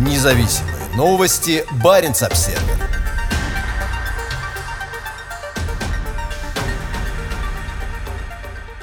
Независимые новости. Барин обсерва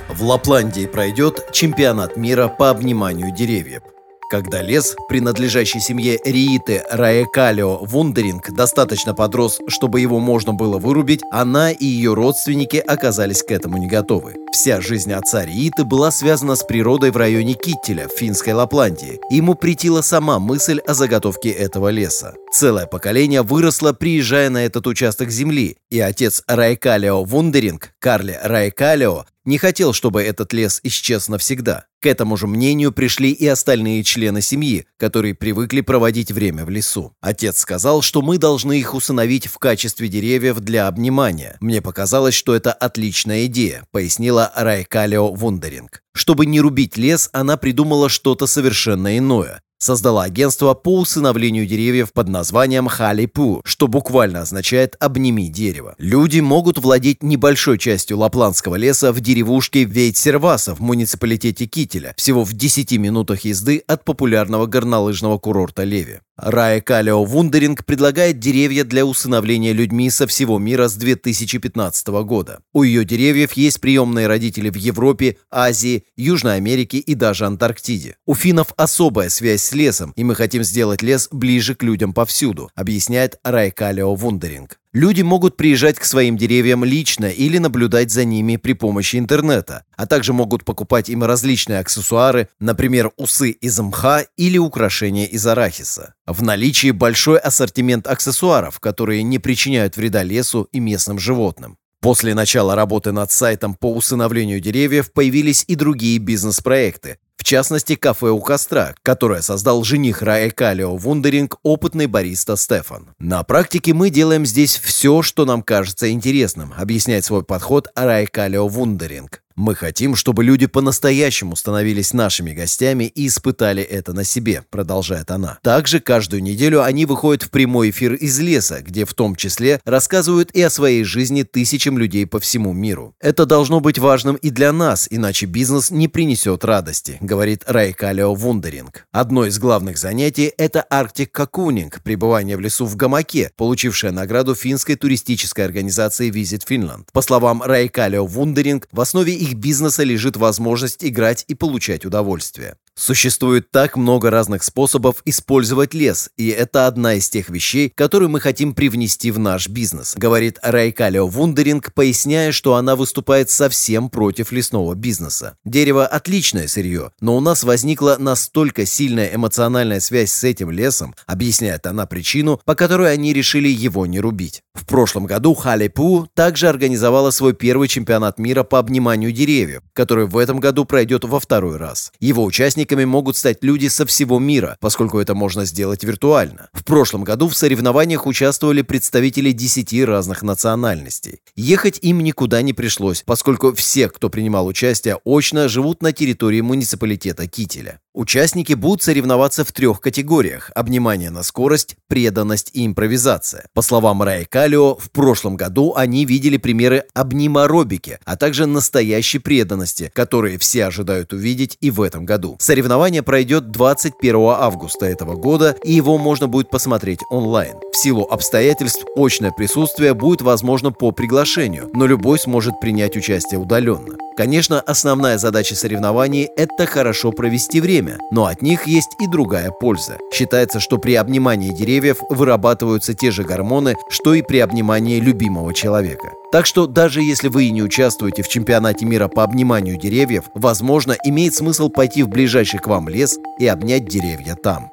В Лапландии пройдет чемпионат мира по обниманию деревьев. Когда лес, принадлежащий семье Рииты Раекалио Вундеринг, достаточно подрос, чтобы его можно было вырубить, она и ее родственники оказались к этому не готовы. Вся жизнь отца Рииты была связана с природой в районе Киттеля в финской Лапландии. Ему притила сама мысль о заготовке этого леса. Целое поколение выросло, приезжая на этот участок земли, и отец Раекалио Вундеринг, Карле Раекалио, не хотел, чтобы этот лес исчез навсегда. К этому же мнению пришли и остальные члены семьи, которые привыкли проводить время в лесу. Отец сказал, что мы должны их усыновить в качестве деревьев для обнимания. Мне показалось, что это отличная идея, пояснила Райкалио Вундеринг. Чтобы не рубить лес, она придумала что-то совершенно иное создала агентство по усыновлению деревьев под названием Халипу, что буквально означает «обними дерево». Люди могут владеть небольшой частью лапландского леса в деревушке Вейтсерваса в муниципалитете Кителя, всего в 10 минутах езды от популярного горнолыжного курорта Леви. Рая Калио Вундеринг предлагает деревья для усыновления людьми со всего мира с 2015 года. У ее деревьев есть приемные родители в Европе, Азии, Южной Америке и даже Антарктиде. У финнов особая связь с лесом, и мы хотим сделать лес ближе к людям повсюду, объясняет Рай Калио Вундеринг. Люди могут приезжать к своим деревьям лично или наблюдать за ними при помощи интернета, а также могут покупать им различные аксессуары, например, усы из мха или украшения из арахиса. В наличии большой ассортимент аксессуаров, которые не причиняют вреда лесу и местным животным. После начала работы над сайтом по усыновлению деревьев появились и другие бизнес-проекты, частности, кафе у костра, которое создал жених Раэ Калио Вундеринг, опытный бариста Стефан. На практике мы делаем здесь все, что нам кажется интересным, объясняет свой подход Раэ Калио Вундеринг. Мы хотим, чтобы люди по-настоящему становились нашими гостями и испытали это на себе, продолжает она. Также каждую неделю они выходят в прямой эфир из леса, где в том числе рассказывают и о своей жизни тысячам людей по всему миру. Это должно быть важным и для нас, иначе бизнес не принесет радости, говорит Райкалио Вундеринг. Одно из главных занятий – это Арктик Кокунинг, пребывание в лесу в гамаке, получившее награду финской туристической организации Visit Finland. По словам Райкалио Вундеринг, в основе их бизнеса лежит возможность играть и получать удовольствие. Существует так много разных способов использовать лес, и это одна из тех вещей, которые мы хотим привнести в наш бизнес, говорит Райкалио Вундеринг, поясняя, что она выступает совсем против лесного бизнеса. Дерево – отличное сырье, но у нас возникла настолько сильная эмоциональная связь с этим лесом, объясняет она причину, по которой они решили его не рубить. В прошлом году Халепу также организовала свой первый чемпионат мира по обниманию деревьев, который в этом году пройдет во второй раз. Его участники участниками могут стать люди со всего мира, поскольку это можно сделать виртуально. В прошлом году в соревнованиях участвовали представители 10 разных национальностей. Ехать им никуда не пришлось, поскольку все, кто принимал участие очно, живут на территории муниципалитета Кителя. Участники будут соревноваться в трех категориях – обнимание на скорость, преданность и импровизация. По словам Раи Калио, в прошлом году они видели примеры обниморобики, а также настоящей преданности, которые все ожидают увидеть и в этом году. Соревнование пройдет 21 августа этого года, и его можно будет посмотреть онлайн. В силу обстоятельств очное присутствие будет возможно по приглашению, но любой сможет принять участие удаленно. Конечно, основная задача соревнований – это хорошо провести время, но от них есть и другая польза. Считается, что при обнимании деревьев вырабатываются те же гормоны, что и при обнимании любимого человека. Так что даже если вы и не участвуете в чемпионате мира по обниманию деревьев, возможно, имеет смысл пойти в ближайший к вам лес и обнять деревья там.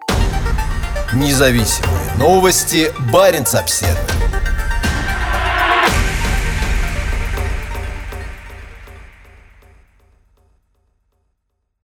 Независимые новости. Барин обседный.